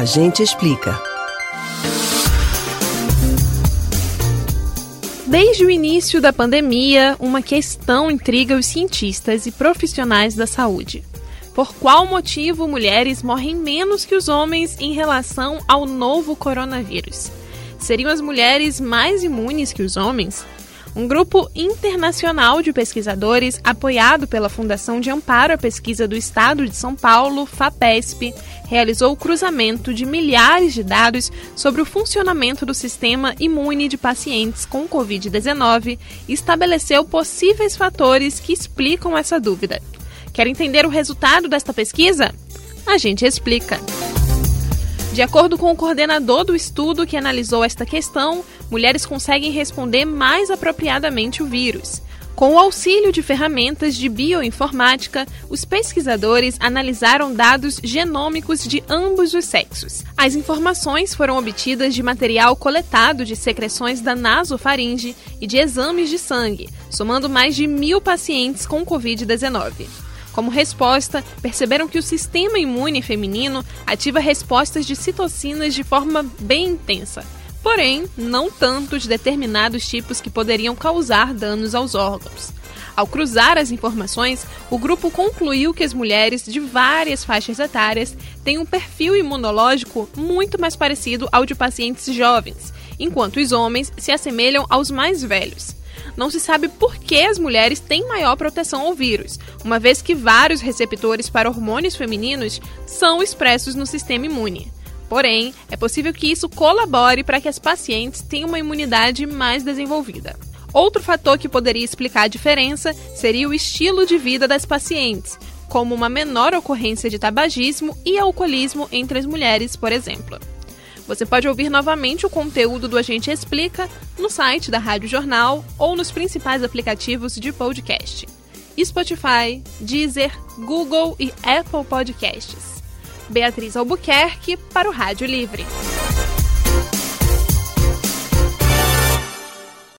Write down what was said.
A gente explica. Desde o início da pandemia, uma questão intriga os cientistas e profissionais da saúde. Por qual motivo mulheres morrem menos que os homens em relação ao novo coronavírus? Seriam as mulheres mais imunes que os homens? Um grupo internacional de pesquisadores, apoiado pela Fundação de Amparo à Pesquisa do Estado de São Paulo, FAPESP, realizou o cruzamento de milhares de dados sobre o funcionamento do sistema imune de pacientes com Covid-19 e estabeleceu possíveis fatores que explicam essa dúvida. Quer entender o resultado desta pesquisa? A gente explica. De acordo com o coordenador do estudo que analisou esta questão, mulheres conseguem responder mais apropriadamente o vírus. Com o auxílio de ferramentas de bioinformática, os pesquisadores analisaram dados genômicos de ambos os sexos. As informações foram obtidas de material coletado de secreções da nasofaringe e de exames de sangue, somando mais de mil pacientes com Covid-19. Como resposta, perceberam que o sistema imune feminino ativa respostas de citocinas de forma bem intensa, porém não tanto de determinados tipos que poderiam causar danos aos órgãos. Ao cruzar as informações, o grupo concluiu que as mulheres de várias faixas etárias têm um perfil imunológico muito mais parecido ao de pacientes jovens, enquanto os homens se assemelham aos mais velhos não se sabe por que as mulheres têm maior proteção ao vírus, uma vez que vários receptores para hormônios femininos são expressos no sistema imune. Porém, é possível que isso colabore para que as pacientes tenham uma imunidade mais desenvolvida. Outro fator que poderia explicar a diferença seria o estilo de vida das pacientes, como uma menor ocorrência de tabagismo e alcoolismo entre as mulheres, por exemplo. Você pode ouvir novamente o conteúdo do Agente Explica no site da Rádio Jornal ou nos principais aplicativos de podcast: Spotify, Deezer, Google e Apple Podcasts. Beatriz Albuquerque para o Rádio Livre.